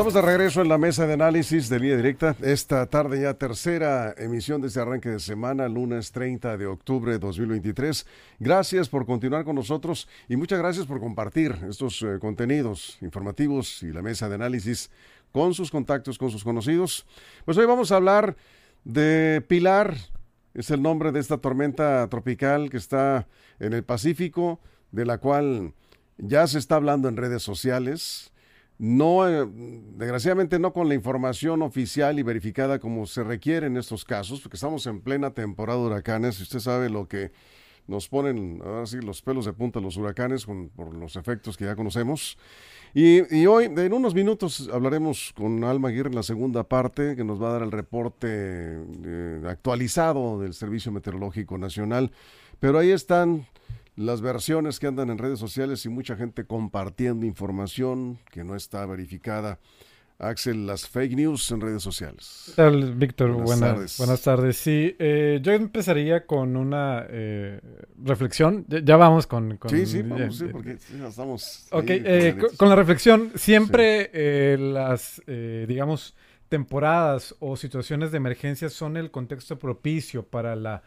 Estamos de regreso en la mesa de análisis de línea directa. Esta tarde ya tercera emisión de este arranque de semana, lunes 30 de octubre de 2023. Gracias por continuar con nosotros y muchas gracias por compartir estos eh, contenidos informativos y la mesa de análisis con sus contactos, con sus conocidos. Pues hoy vamos a hablar de Pilar, es el nombre de esta tormenta tropical que está en el Pacífico, de la cual ya se está hablando en redes sociales no, eh, desgraciadamente no con la información oficial y verificada como se requiere en estos casos, porque estamos en plena temporada de huracanes y usted sabe lo que nos ponen ahora sí los pelos de punta los huracanes por los efectos que ya conocemos. Y, hoy, en unos minutos, hablaremos con Alma Aguirre en la segunda parte, que nos va a dar el reporte eh, actualizado del Servicio Meteorológico Nacional. Pero ahí están las versiones que andan en redes sociales y mucha gente compartiendo información que no está verificada. Axel, las fake news en redes sociales. ¿Qué tal, Víctor? Buenas, tardes. Buenas tardes. Sí, eh, yo empezaría con una eh, reflexión. Ya, vamos con, Sí, sí, vamos, sí, porque ya estamos... Ok, eh, con, la reflexión, siempre las, digamos, temporadas o situaciones de emergencia son el contexto propicio para la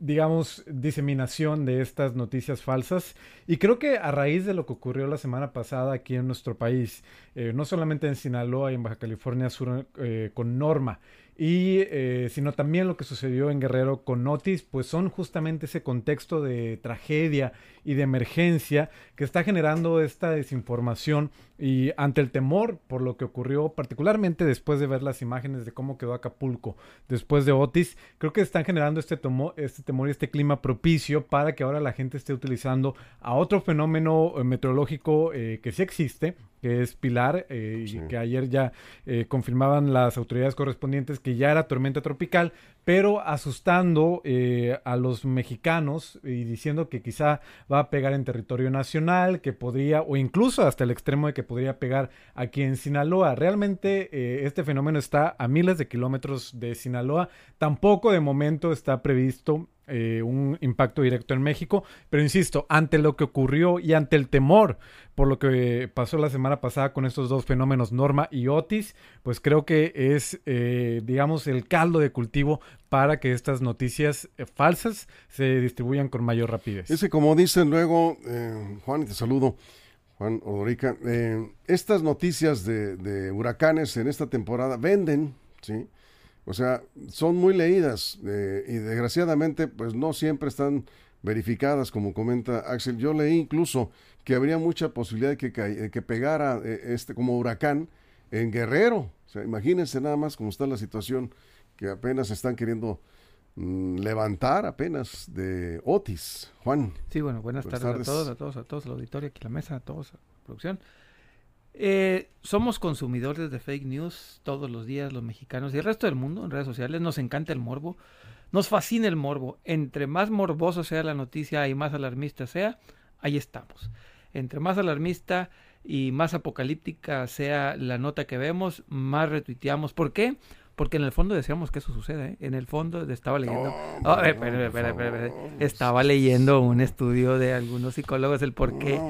digamos, diseminación de estas noticias falsas. Y creo que a raíz de lo que ocurrió la semana pasada aquí en nuestro país, eh, no solamente en Sinaloa y en Baja California Sur eh, con Norma, y eh, sino también lo que sucedió en Guerrero con Otis, pues son justamente ese contexto de tragedia y de emergencia que está generando esta desinformación y ante el temor por lo que ocurrió, particularmente después de ver las imágenes de cómo quedó Acapulco después de Otis, creo que están generando este, este temor y este clima propicio para que ahora la gente esté utilizando a otro fenómeno eh, meteorológico eh, que sí existe, que es Pilar, eh, y que ayer ya eh, confirmaban las autoridades correspondientes que ya era tormenta tropical, pero asustando eh, a los mexicanos y diciendo que quizá va a pegar en territorio nacional, que podría, o incluso hasta el extremo de que podría pegar aquí en Sinaloa. Realmente este fenómeno está a miles de kilómetros de Sinaloa. Tampoco de momento está previsto eh, un impacto directo en México. Pero insisto, ante lo que ocurrió y ante el temor por lo que pasó la semana pasada con estos dos fenómenos, Norma y Otis, pues creo que es, eh, digamos, el caldo de cultivo para que estas noticias eh, falsas se distribuyan con mayor rapidez. Ese, como dicen luego, Juan, te saludo. Juan Odorica, estas noticias de huracanes en esta temporada venden, ¿sí? O sea, son muy leídas eh, y desgraciadamente pues no siempre están verificadas, como comenta Axel. Yo leí incluso que habría mucha posibilidad de que, que pegara eh, este como huracán en Guerrero. O sea, imagínense nada más cómo está la situación que apenas están queriendo mm, levantar apenas de Otis. Juan. Sí, bueno, buenas, tardes, a todos, a todos, a todos, al auditorio, aquí la mesa, a todos, a la producción. Eh, somos consumidores de fake news todos los días, los mexicanos y el resto del mundo en redes sociales. Nos encanta el morbo, nos fascina el morbo. Entre más morboso sea la noticia y más alarmista sea, ahí estamos. Entre más alarmista y más apocalíptica sea la nota que vemos, más retuiteamos. ¿Por qué? En el fondo deseamos que eso suceda, ¿eh? En el fondo estaba leyendo... estaba leyendo un estudio de algunos psicólogos el por qué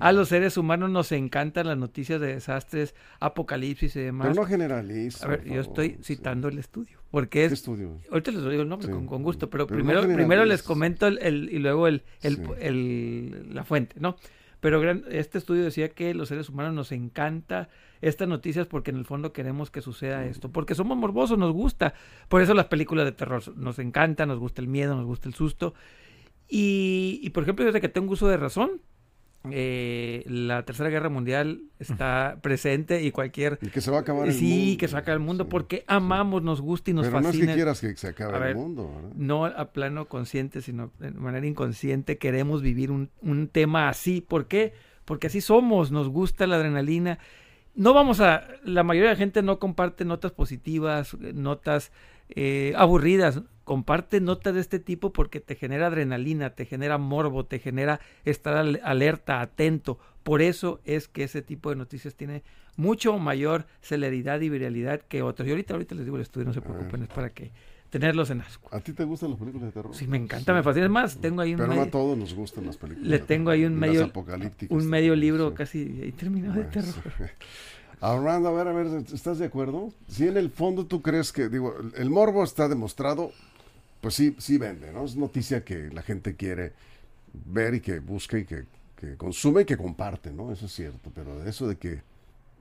a los seres humanos nos encantan las noticias de desastres, apocalipsis y demás. Pero no generaliza. A ver, yo estoy citando el estudio. Porque es... estudio? Ahorita les digo el nombre con, gusto, pero, primero, primero les comento el, y luego el, el, la fuente, ¿no? Pero este estudio decía que los seres humanos nos encanta estas noticias porque en el fondo queremos que suceda esto, porque somos morbosos, nos gusta. Por eso las películas de terror nos encantan, nos gusta el miedo, nos gusta el susto. Y, por ejemplo, desde que tengo uso de razón, eh, la tercera guerra mundial está presente y cualquier y que se va a acabar el sí mundo. que se el mundo porque amamos nos gusta y nos pero fascina no es que quieras que se acabe ver, el mundo ¿verdad? no a plano consciente sino de manera inconsciente queremos vivir un, un tema así ¿por qué? porque así somos nos gusta la adrenalina no vamos a la mayoría de la gente no comparte notas positivas notas eh, aburridas comparte notas de este tipo porque te genera adrenalina, te genera morbo, te genera estar al- alerta, atento. Por eso es que ese tipo de noticias tiene mucho mayor celeridad y viralidad que otros. Y ahorita, ahorita les digo el estudio, no se preocupen, es para que tenerlos en asco. ¿A ti te gustan las películas de terror? Sí, me encanta, me fascina. Es más, tengo ahí un, Pero no medio, a todos nos gustan las películas. le tengo ahí un medio- un medio libro sí. casi ahí terminado de terror. sí. Armando, a ver, a ver, ¿estás de acuerdo? Si en el fondo tú crees que, digo, el- morbo está demostrado, pues sí, sí vende, ¿no? Es noticia que la gente quiere ver y que busca y que, que consume y que comparte, ¿no? Eso es cierto, pero eso de que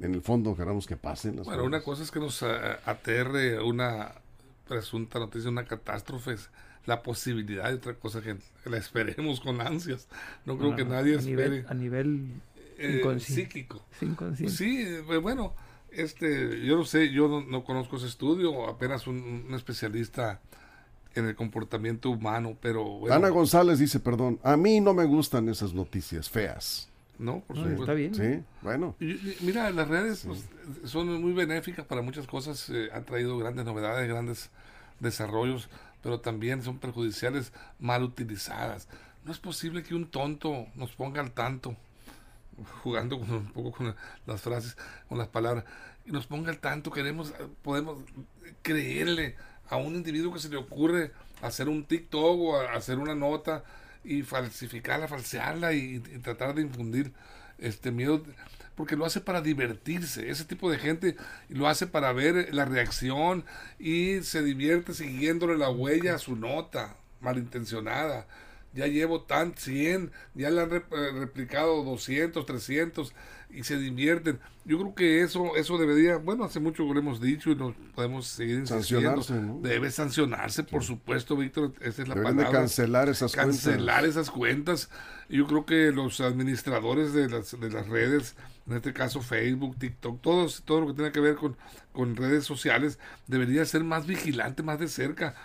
en el fondo queramos que pasen las Bueno, cosas. una cosa es que nos ah, aterre una presunta noticia, una catástrofe, es la posibilidad y otra cosa que la esperemos con ansias. No creo que Ah, nadie a nivel, espere a nivel eh, psíquico. Sí, eh, bueno, este, yo no sé, yo no, no conozco ese estudio, apenas un, un especialista en el comportamiento humano, pero bueno, Ana González dice, perdón, a mí no me gustan esas noticias feas. no, por No, supuesto. está bien. Sí, bueno. Y- Mira, las redes pues, son muy benéficas para muchas cosas, eh, han traído grandes novedades, grandes desarrollos, pero también son perjudiciales mal utilizadas. No es posible que un tonto nos ponga al tanto, jugando con, un poco con las frases, con las palabras, y nos ponga al tanto, queremos, podemos creerle a un individuo que se le ocurre hacer un TikTok o hacer una nota y falsificarla, falsearla y, y tratar de infundir este miedo porque lo hace para divertirse, ese tipo de gente lo hace para ver la reacción y se divierte siguiéndole la huella a su nota malintencionada. Ya llevo tan 100, ya le han rep- eh, replicado 200, 300 y se divierten. Yo creo que eso eso debería, bueno, hace mucho lo hemos dicho y nos podemos seguir insistiendo. Sancionarse, ¿no? Debe sancionarse, por supuesto, Víctor, esa es la de palabra cancelar esas cancelar cuentas. esas cuentas. Yo creo que los administradores de las, de las redes, en este caso Facebook, TikTok, todos, todo lo que tenga que ver con, con redes sociales, debería ser más vigilante, más de cerca.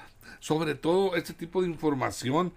Sobre todo este tipo de información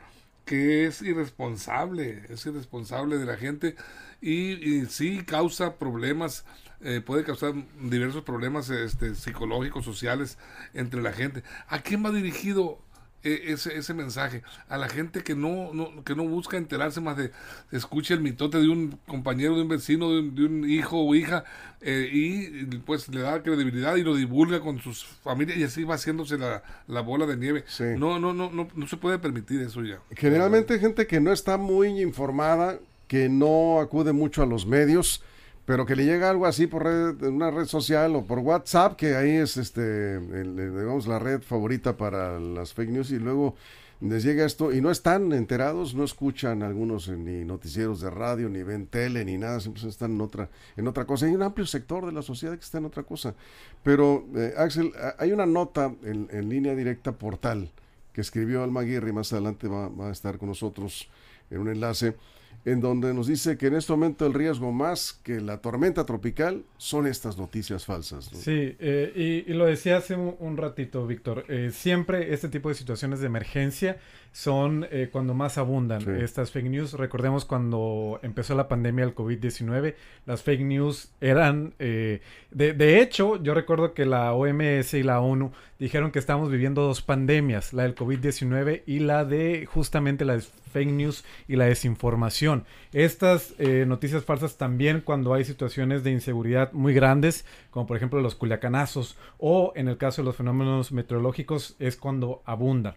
que es irresponsable, es irresponsable de la gente y, y sí causa problemas, eh, puede causar diversos problemas este, psicológicos, sociales entre la gente. ¿A quién va dirigido ese, ese mensaje? A la gente que no, no, que no busca enterarse más de, escucha el mitote de un compañero, de un vecino, de un, de un hijo o hija eh, y pues le da credibilidad y lo divulga con sus familias y así va haciéndose la, la bola de nieve. Sí. No, no, no, no, no se puede permitir eso ya. Generalmente gente que no está muy informada, que no acude mucho a los medios, pero que le llega algo así por red, una red social o por WhatsApp, que ahí es este, digamos, la red favorita para las fake news y luego les llega esto y no están enterados, no escuchan algunos eh, ni noticieros de radio, ni ven tele, ni nada, siempre están en otra, en otra cosa. Hay un amplio sector de la sociedad que está en otra cosa. Pero, eh, Axel, hay una nota en, en línea directa portal que escribió Alma Aguirre y más adelante va, va a estar con nosotros en un enlace, en donde nos dice que en este momento el riesgo más que la tormenta tropical son estas noticias falsas. ¿no? Sí, eh, y, y lo decía hace un, un ratito, Víctor. eh, siempre este tipo de situaciones de emergencia son eh, cuando más abundan Sí. estas fake news. Recordemos cuando empezó la pandemia del COVID-19, las fake news eran... eh, de, de hecho, yo recuerdo que la OMS y la ONU dijeron que estamos viviendo dos pandemias, la del COVID-19 y la de justamente las fake news y la desinformación. Estas eh, noticias falsas también cuando hay situaciones de inseguridad muy grandes, como por ejemplo los culiacanazos, o en el caso de los fenómenos meteorológicos, es cuando abundan.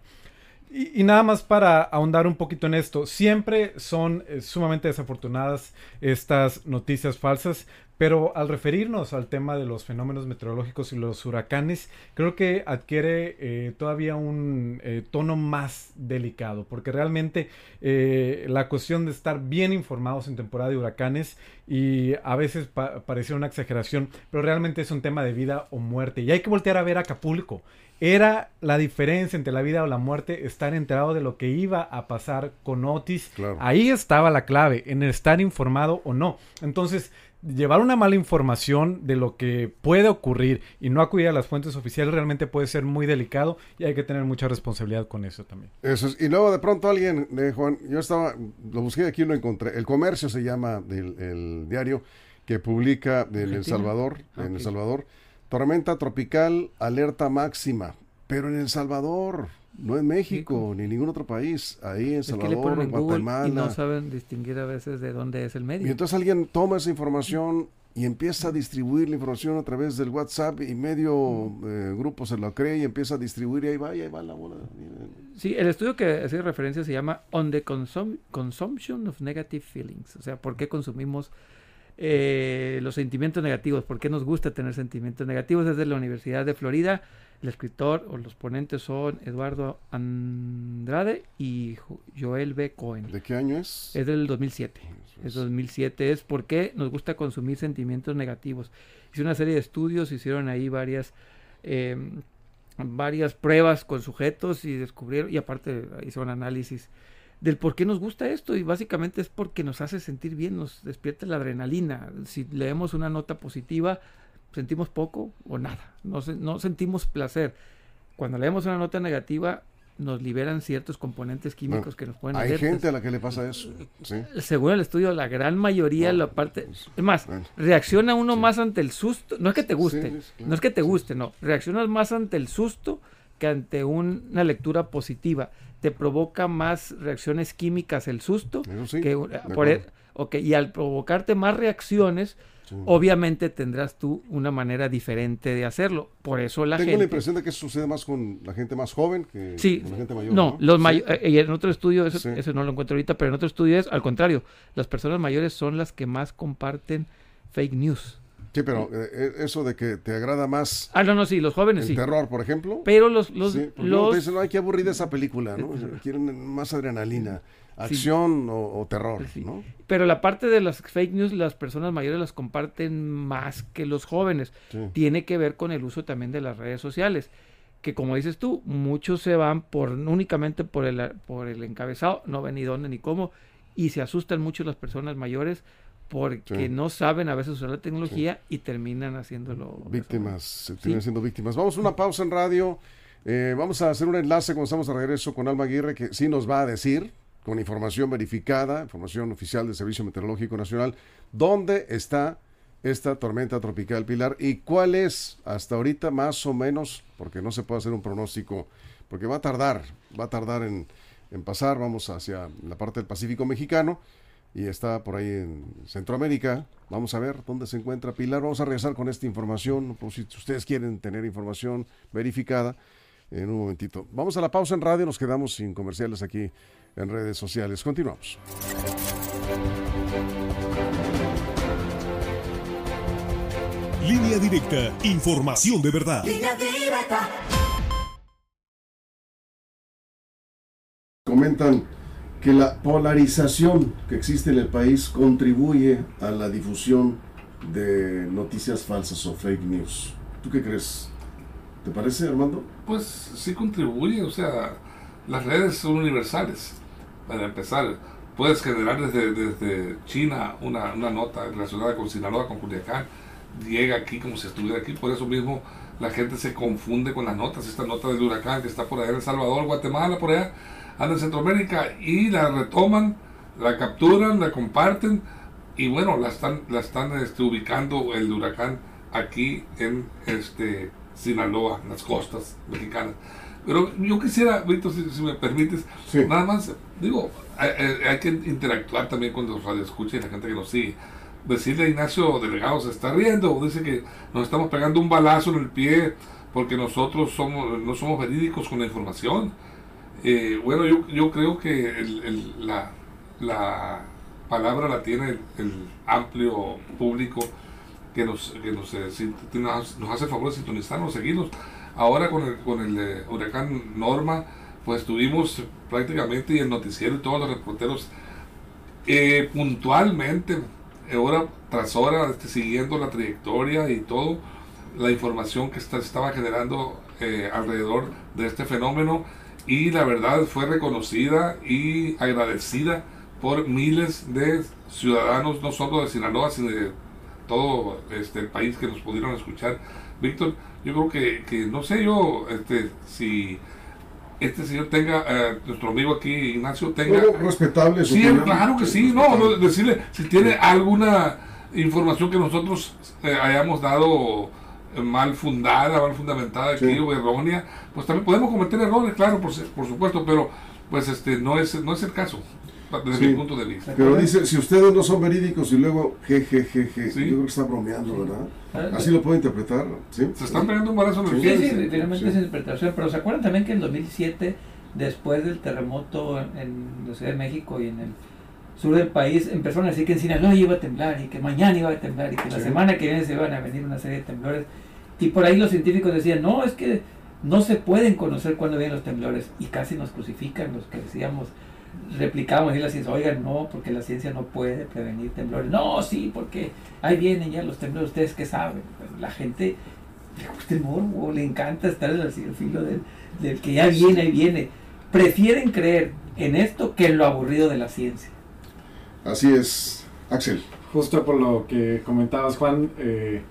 Y, nada más para ahondar un poquito en esto, siempre son eh, sumamente desafortunadas estas noticias falsas, Pero al referirnos al tema de los fenómenos meteorológicos y los huracanes, creo que adquiere eh, todavía un eh, tono más delicado, porque realmente eh, la cuestión de estar bien informados en temporada de huracanes y a veces parece una exageración, pero realmente es un tema de vida o muerte. Y hay que voltear a ver Acapulco era la diferencia entre la vida o la muerte estar enterado de lo que iba a pasar con Otis. Ahí estaba la clave, en estar informado o no. Entonces, llevar una mala información de lo que puede ocurrir y no acudir a las fuentes oficiales realmente puede ser muy delicado y hay que tener mucha responsabilidad con eso también. Eso es. Y luego de pronto alguien, eh, Juan, yo estaba, lo busqué aquí, lo encontré. El Comercio se llama el, diario que publica en El Salvador, en El Salvador, tormenta tropical, alerta máxima, pero en El Salvador. No en México, ni en ningún otro país. Ahí en Salvador, en Guatemala. Y no saben distinguir a veces de dónde es el medio. Y entonces alguien toma esa información y empieza a distribuir la información a través del WhatsApp y medio eh, grupo se lo cree y empieza a distribuir y ahí va, y ahí va la bola. Sí, el estudio que hace referencia se llama On the Consumption of Negative Feelings. O sea, ¿por qué consumimos eh, los sentimientos negativos? ¿Por qué nos gusta tener sentimientos negativos? Es de la Universidad de Florida el escritor o los ponentes son Eduardo Andrade y Joel B. Cohen. ¿De qué año es? Es del 2007. Es 2007. Es porque nos gusta consumir sentimientos negativos. Hice una serie de estudios, hicieron ahí varias, em, varias pruebas con sujetos y descubrieron, y aparte hicieron análisis del por qué nos gusta esto y básicamente es porque nos hace sentir bien, nos despierta la adrenalina. Si leemos una nota positiva, sentimos poco o nada, no, no sentimos placer. Cuando leemos una nota negativa, nos liberan ciertos componentes químicos que nos pueden Hay gente a la que le pasa eso. Según el estudio, la gran mayoría, la parte. Pues, es más, reacciona uno más ante el susto. No es que te guste, no es que te guste, no. Reaccionas más ante el susto que ante una lectura positiva. Te provoca más reacciones químicas el susto. que, por, e, y al provocarte más reacciones, Obviamente tendrás tú una manera diferente de hacerlo. Por eso la gente... Tengo la impresión de que eso sucede más con la gente más joven que con la gente mayor. No, los mayores... Eh, y en otro estudio, eso, no lo encuentro ahorita, pero en otro estudio es al contrario. Las personas mayores son las que más comparten fake news. Sí, pero eh, eh, eso de que te agrada más. Ah, no, no, sí, los jóvenes el sí. terror, por ejemplo. Pero los. los, sí, pues los... No, dicen, no, hay que aburrir esa película, ¿no? Quieren más adrenalina acción o, terror, ¿no? Pero la parte de las fake news, las personas mayores las comparten más que los jóvenes. Tiene que ver con el uso también de las redes sociales. Que como dices tú, muchos se van por únicamente por el, por el encabezado, no ven ni dónde ni cómo, y se asustan mucho las personas mayores porque no saben a veces usar la tecnología y terminan haciéndolo. Víctimas, se terminan siendo víctimas. Vamos a una pausa en radio. Eh, vamos a hacer un enlace cuando estamos a regreso con Alma Aguirre que sí nos va a decir con información verificada, información oficial del Servicio Meteorológico Nacional, dónde está esta tormenta tropical Pilar y cuál es hasta ahorita más o menos, porque no se puede hacer un pronóstico, porque va a tardar, va a tardar en, pasar, vamos hacia la parte del Pacífico mexicano y está por ahí en Centroamérica. Vamos a ver dónde se encuentra Pilar. Vamos a regresar con esta información, por si ustedes quieren tener información verificada en un momentito. Vamos a la pausa en radio, nos quedamos sin comerciales aquí en redes sociales. Continuamos. Línea directa, información de verdad. Comentan que la polarización que existe en el país contribuye a la difusión de noticias falsas o fake news. ¿Tú qué crees? ¿Te parece, Armando? Pues sí contribuye, o sea, las redes son universales para empezar, puedes generar desde, desde China una, una, nota relacionada con Sinaloa, con Culiacán, llega aquí como si estuviera aquí, por eso mismo la gente se confunde con las notas, esta nota del huracán que está por allá en El Salvador, Guatemala, por allá, anda en Centroamérica, y la retoman, la capturan, la comparten, y bueno, la están, la están este, ubicando el huracán aquí en este Sinaloa, en las costas mexicanas. Pero yo quisiera, Víctor, si, me permites, nada más, digo, hay, que interactuar también con los radioescuchas y la gente que nos sigue. Decirle a Ignacio Delegado se está riendo, dice que nos estamos pegando un balazo en el pie porque nosotros somos no somos verídicos con la información. Eh, bueno, yo, yo creo que el, la, la, palabra la tiene el, amplio público que nos, que nos, eh, nos hace el favor de sintonizarnos, seguirnos. Ahora con el, con el eh, huracán Norma, pues tuvimos prácticamente y el noticiero y todos los reporteros eh, puntualmente, hora tras hora, este, siguiendo la trayectoria y todo, la información que está, estaba generando alrededor de este fenómeno y la verdad fue reconocida y agradecida por miles de ciudadanos, no solo de Sinaloa, sino de todo este, el país que nos pudieron escuchar. Víctor, yo creo que, que no sé yo este, si este señor tenga, eh, nuestro amigo aquí, Ignacio, tenga... respetable. Sí, claro que sí, no, decirle si tiene alguna información que nosotros eh, hayamos dado mal fundada, mal fundamentada aquí o errónea, pues también podemos cometer errores, claro, por, por supuesto, pero pues este no es no es el caso desde mi punto de vista. Pero dice, si ustedes no son verídicos y luego jejejeje, yo creo que está bromeando, ¿verdad? Ah, Así lo puedo interpretar, ¿sí? Se están pegando un balazo en el Sí, sí, finalmente es interpretación, pero ¿se acuerdan también que en 2007, después del terremoto en la Ciudad de México y en el sur del país, empezaron a decir que en Sinaloa iba a temblar y que mañana iba a temblar y que la semana que viene se iban a venir una serie de temblores. Y por ahí los científicos decían, no, es que no se pueden conocer cuándo vienen los temblores y casi nos crucifican los que decíamos replicamos y la ciencia, oigan, no, porque la ciencia no puede prevenir temblores. No, sí, porque ahí vienen ya los temblores, ustedes que saben. Pues, la gente le gusta el morbo, le encanta estar en el filo del, del que ya viene, ahí viene. Prefieren creer en esto que en lo aburrido de la ciencia. Así es, Axel. Justo por lo que comentabas, Juan, eh,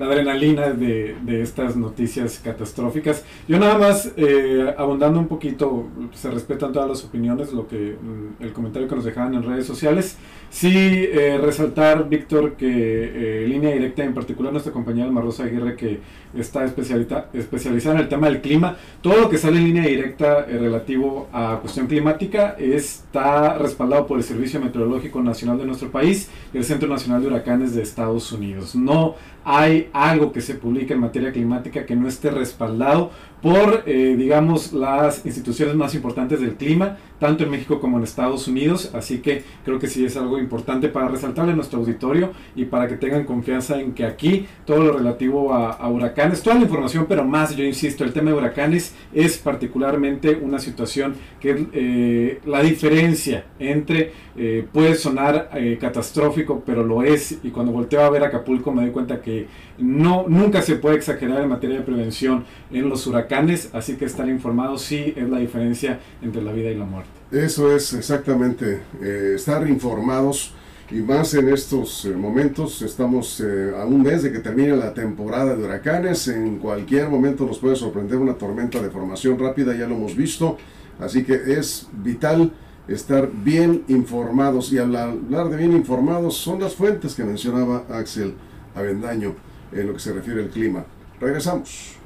la adrenalina de, de, estas noticias catastróficas. Yo nada más, eh, abundando un poquito, se respetan todas las opiniones, lo que mm, el comentario que nos dejaban en redes sociales. Sí, eh, resaltar, Víctor, que eh, Línea Directa, en particular nuestra compañera Marrosa Aguirre, que está especializada en el tema del clima, todo lo que sale en línea directa eh, relativo a cuestión climática está respaldado por el Servicio Meteorológico Nacional de nuestro país y el Centro Nacional de Huracanes de Estados Unidos. No hay algo que se publique en materia climática que no esté respaldado por, eh, digamos, las instituciones más importantes del clima, tanto en México como en Estados Unidos. Así que creo que sí es algo importante para resaltarle a nuestro auditorio y para que tengan confianza en que aquí todo lo relativo a, huracanes, toda la información, pero más, yo insisto, el tema de huracanes es particularmente una situación que eh, la diferencia entre eh, puede sonar catastrófico, pero lo es. Y cuando volteo a ver Acapulco me doy cuenta que no, nunca se puede exagerar en materia de prevención en los huracanes, así que estar informado sí es la diferencia entre la vida y la muerte. Eso es exactamente, eh, estar informados y más en estos eh, momentos, estamos eh, a un mes de que termine la temporada de huracanes, en cualquier momento nos puede sorprender una tormenta de formación rápida, ya lo hemos visto, así que es vital estar bien informados y al hablar de bien informados son las fuentes que mencionaba Axel Avendaño en lo que se refiere al clima. Regresamos.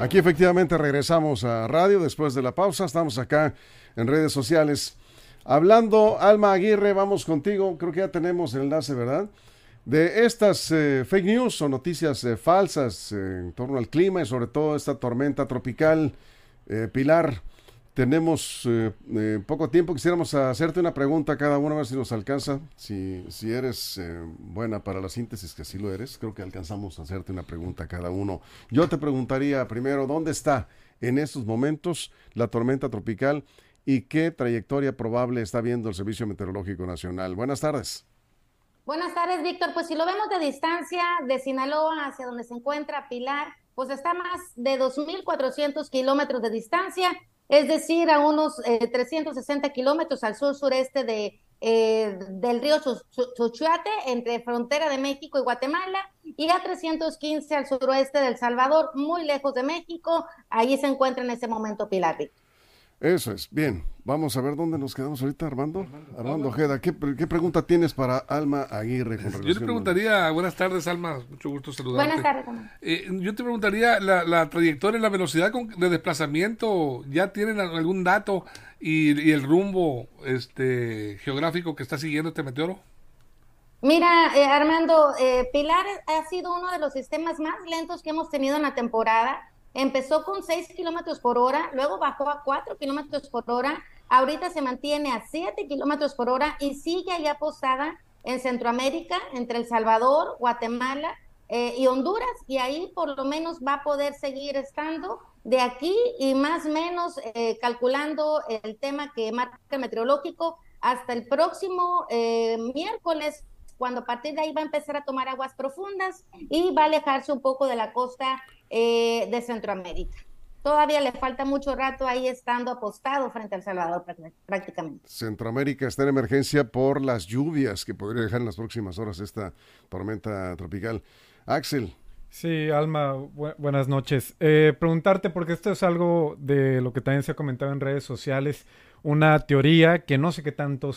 Aquí efectivamente regresamos a radio después de la pausa. Estamos acá en redes sociales. Hablando, Alma Aguirre, vamos contigo. Creo que ya tenemos el enlace, ¿verdad? De estas eh, fake news o noticias eh, falsas eh, en torno al clima y sobre todo esta tormenta tropical, Pilar. Tenemos eh, eh, poco tiempo, quisiéramos hacerte una pregunta a cada uno, a ver si nos alcanza, si, si eres eh, buena para la síntesis, que sí lo eres, creo que alcanzamos a hacerte una pregunta a cada uno. Yo te preguntaría primero, ¿dónde está en estos momentos la tormenta tropical y qué trayectoria probable está viendo el Servicio Meteorológico Nacional? Buenas tardes. Buenas tardes, Víctor. Pues si lo vemos de distancia, de Sinaloa hacia donde se encuentra Pilar, pues está más de 2.400 kilómetros de distancia es decir, a unos 360 eh, kilómetros al sur-sureste de, eh, del río Chuchuate, entre frontera de México y Guatemala, y a 315 al suroeste del Salvador, muy lejos de México. Ahí se encuentra en ese momento Pilar. Eso es, bien. Vamos a ver dónde nos quedamos ahorita, Armando. Armando, Ojeda, ¿qué, pregunta tienes para Alma Aguirre? yo te preguntaría, buenas tardes, Alma, mucho gusto saludarte. Buenas tardes, eh, Yo te preguntaría, la, la trayectoria, la velocidad de desplazamiento, ¿ya tienen algún dato y, el rumbo este geográfico que está siguiendo este meteoro? Mira, eh, Armando, eh, Pilar ha sido uno de los sistemas más lentos que hemos tenido en la temporada Empezó con 6 kilómetros por hora, luego bajó a 4 kilómetros por hora ahorita se mantiene a 7 kilómetros por hora y sigue allá posada en Centroamérica, entre El Salvador, Guatemala eh, y Honduras, y ahí por lo menos va a poder seguir estando de aquí y más o menos eh, calculando el tema que marca meteorológico hasta el próximo eh, miércoles, cuando a partir de ahí va a empezar a tomar aguas profundas y va a alejarse un poco de la costa de Centroamérica todavía le falta mucho rato ahí estando apostado frente al Salvador prácticamente. Centroamérica está en emergencia por las lluvias que podría dejar en las próximas horas esta tormenta tropical. Axel. Sí, Alma, buenas noches. Eh, preguntarte, porque esto es algo de lo que también se ha comentado en redes sociales, una teoría que no sé qué tanto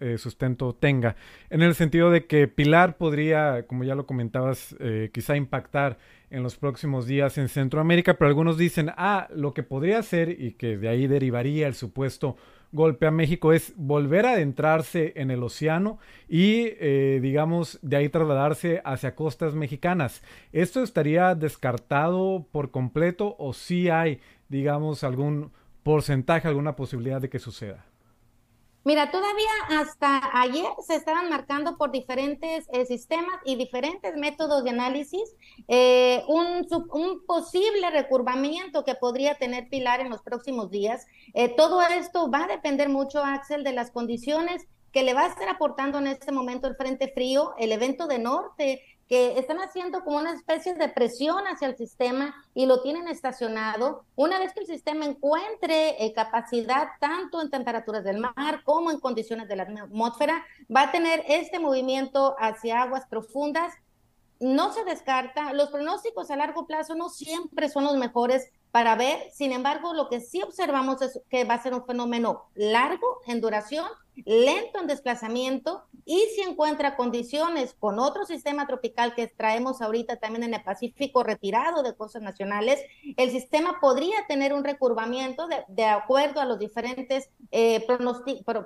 eh, sustento tenga, en el sentido de que Pilar podría, como ya lo comentabas, eh, quizá impactar en los próximos días en Centroamérica, pero algunos dicen, ah, lo que podría ser y que de ahí derivaría el supuesto golpe a México es volver a adentrarse en el océano y, eh, digamos, de ahí trasladarse hacia costas mexicanas. ¿Esto estaría descartado por completo o si hay, digamos, algún porcentaje, alguna posibilidad de que suceda? Mira, todavía hasta ayer se estaban marcando por diferentes eh, sistemas y diferentes métodos de análisis eh, un, posible recurvamiento que podría tener Pilar en los próximos días. Eh, todo esto va a depender mucho, Axel, de las condiciones que le va a estar aportando en este momento el Frente Frío, el evento de norte que están haciendo como una especie de presión hacia el sistema y lo tienen estacionado. Una vez que el sistema encuentre eh, capacidad tanto en temperaturas del mar como en condiciones de la atmósfera, va a tener este movimiento hacia aguas profundas. No se descarta, los pronósticos a largo plazo no siempre son los mejores para ver, sin embargo, lo que sí observamos es que va a ser un fenómeno largo en duración lento en desplazamiento y si encuentra condiciones con otro sistema tropical que traemos ahorita también en el Pacífico retirado de costas nacionales, el sistema podría tener un recurvamiento de, acuerdo a los diferentes eh,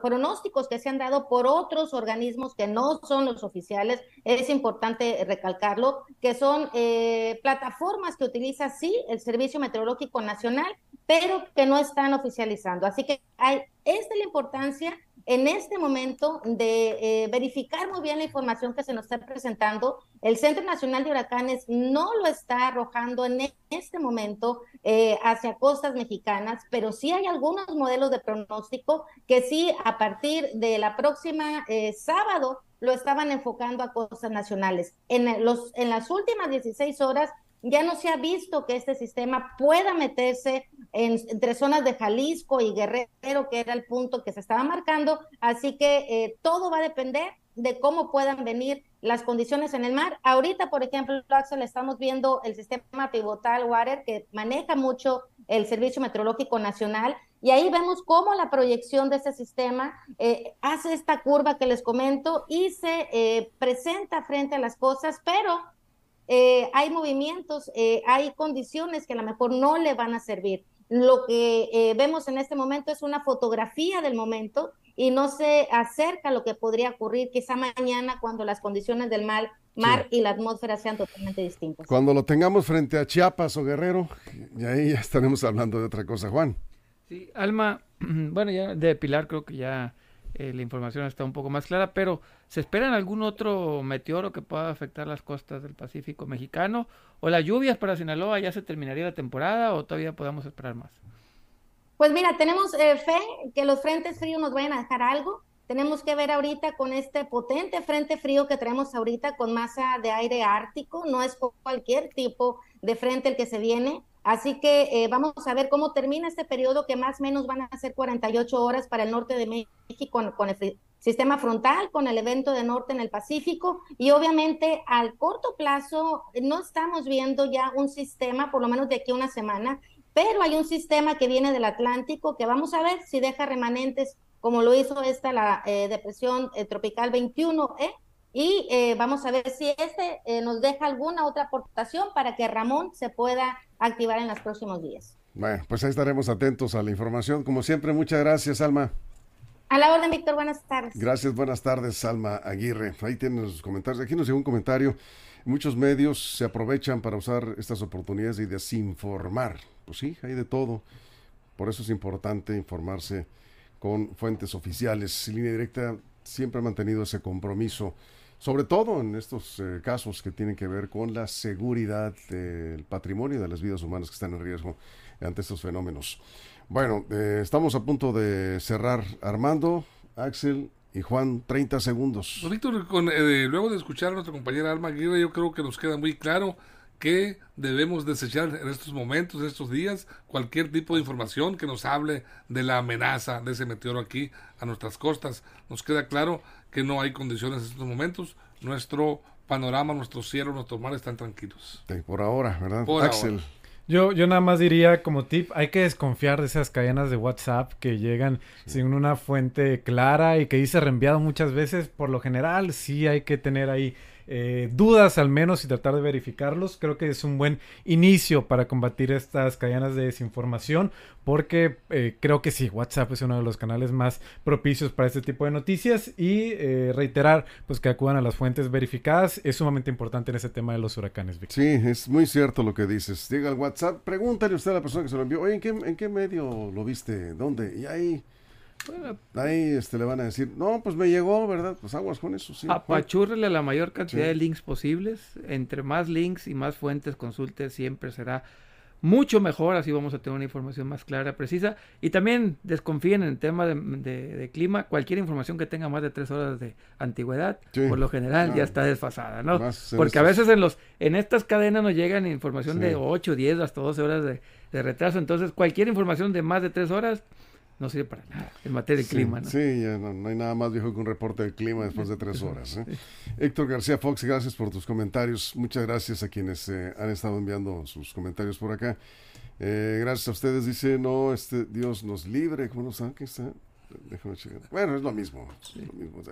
pronósticos que se han dado por otros organismos que no son los oficiales. Es importante recalcarlo, que son eh, plataformas que utiliza sí el Servicio Meteorológico Nacional, pero que no están oficializando. Así que hay, es de la importancia en este momento de eh, verificar muy bien la información que se nos está presentando. El Centro Nacional de Huracanes no lo está arrojando en este momento eh, hacia costas mexicanas, pero sí hay algunos modelos de pronóstico que sí a partir de la próxima eh, sábado lo estaban enfocando a costas nacionales. En, los, en las últimas 16 horas ya no se ha visto que este sistema pueda meterse entre zonas de Jalisco y Guerrero, que era el punto que se estaba marcando. Así que eh, todo va a depender de cómo puedan venir las condiciones en el mar. Ahorita, por ejemplo, Axel, estamos viendo el sistema pivotal Water que maneja mucho el Servicio Meteorológico Nacional y ahí vemos cómo la proyección de ese sistema eh, hace esta curva que les comento y se eh, presenta frente a las cosas, pero eh, hay movimientos, eh, hay condiciones que a lo mejor no le van a servir. Lo que eh, vemos en este momento es una fotografía del momento y no se acerca a lo que podría ocurrir quizá mañana cuando las condiciones del mar, mar y la atmósfera sean totalmente distintas. Cuando lo tengamos frente a Chiapas o Guerrero, y ahí ya estaremos hablando de otra cosa, Juan. Sí, Alma, bueno, ya de Pilar creo que ya eh, la información está un poco más clara, pero ¿se espera algún otro meteoro que pueda afectar las costas del Pacífico mexicano? ¿O las lluvias para Sinaloa ya se terminaría la temporada o todavía podamos esperar más? Pues mira, tenemos eh, fe que los frentes fríos nos vayan a dejar algo. Tenemos que ver ahorita con este potente frente frío que tenemos ahorita con masa de aire ártico, no es cualquier tipo de frente el que se viene. Así que eh, vamos a ver cómo termina este periodo que más o menos van a ser 48 horas para el norte de México con, el sistema frontal, con el evento de norte en el Pacífico y obviamente al corto plazo no estamos viendo ya un sistema, por lo menos de aquí a una semana, pero hay un sistema que viene del Atlántico que vamos a ver si deja remanentes como lo hizo esta la eh, depresión eh, tropical 21 ¿eh? y vamos a ver si este nos deja alguna otra aportación para que Ramón se pueda activar en los próximos días. Bueno, pues ahí estaremos atentos a la información. Como siempre, muchas gracias, Alma. A la orden, Víctor. Buenas tardes. Gracias, buenas tardes, Alma Aguirre. Ahí tienen los comentarios. Aquí nos llegó un comentario. Muchos medios se aprovechan para usar estas oportunidades y desinformar. Pues sí, hay de todo. Por eso es importante informarse con fuentes oficiales. Línea directa siempre ha mantenido ese compromiso, sobre todo en estos eh, casos que tienen que ver con la seguridad del patrimonio y de las vidas humanas que están en riesgo ante estos fenómenos. Bueno, eh, estamos a punto de cerrar. Armando, Axel y Juan, 30 segundos. Víctor, eh, luego de escuchar a nuestra compañera Alma Aguirre, yo creo que nos queda muy claro que debemos desechar en estos momentos, en estos días, cualquier tipo de información que nos hable de la amenaza de ese meteoro aquí a nuestras costas. Nos queda claro que no hay condiciones en estos momentos. Nuestro panorama, nuestro cielo, nuestro mar están tranquilos. por ahora, ¿verdad? Por Axel. Yo, yo nada más diría como tip, hay que desconfiar de esas cadenas de WhatsApp que llegan sin una fuente clara y que dice reenviado muchas veces. Por lo general, sí hay que tener ahí eh, dudas al menos y tratar de verificarlos. Creo que es un buen inicio para combatir estas cadenas de desinformación porque eh, creo que sí, WhatsApp es uno de los canales más propicios para este tipo de noticias y eh, reiterar pues que acudan a las fuentes verificadas es sumamente importante en ese tema de los huracanes. Sí, es muy cierto lo que dices. Diga al WhatsApp, pregúntale usted a la persona que se lo envió, ¿en qué, en qué medio lo viste? ¿Dónde? Y ahí Ahí este, le van a decir, no, pues me llegó, ¿verdad? Pues aguas con eso, sí. Apachúrrele la mayor cantidad de links posibles. Entre más links y más fuentes consulte, siempre será mucho mejor. Así vamos a tener una información más clara, precisa. Y también desconfíen en el tema de, clima. Cualquier información que tenga más de tres horas de antigüedad, por lo general ya está desfasada, ¿no? Porque a veces en los en estas cadenas nos llegan información de 8, 10, hasta 12 horas de, de retraso. Entonces, cualquier información de más de tres horas no sirve para nada en materia de clima. ¿no? Sí, no, hay nada más viejo que un reporte del clima después de tres horas. ¿eh? Héctor García Fox, gracias por tus comentarios. Muchas gracias a quienes eh, han estado enviando sus comentarios por acá. Eh, gracias a ustedes. Dice, no, este Dios nos libre. ¿Cómo no saben que está? Déjame checar. Bueno, es lo mismo. lo mismo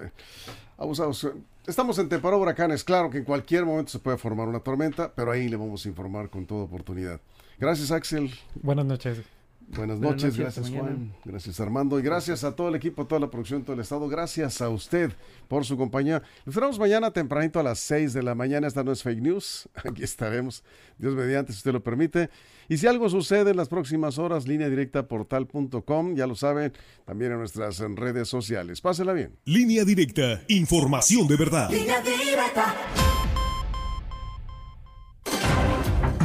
abusados. Estamos en temporada de huracanes. Claro que en cualquier momento se puede formar una tormenta, pero ahí le vamos a informar con toda oportunidad. Gracias, Axel. Buenas noches. Buenas noches, gracias Juan, gracias Armando y gracias a todo el equipo, toda la producción, todo el estado. Gracias a usted por su compañía. Nos vemos mañana tempranito a las 6 de la mañana. Esta no es fake news. Aquí estaremos, Dios mediante, si usted lo permite. Y si algo sucede en las próximas horas, línea directa portal.com, ya lo saben, también en nuestras redes sociales. Pásela bien. Línea directa, información de verdad. Línea directa.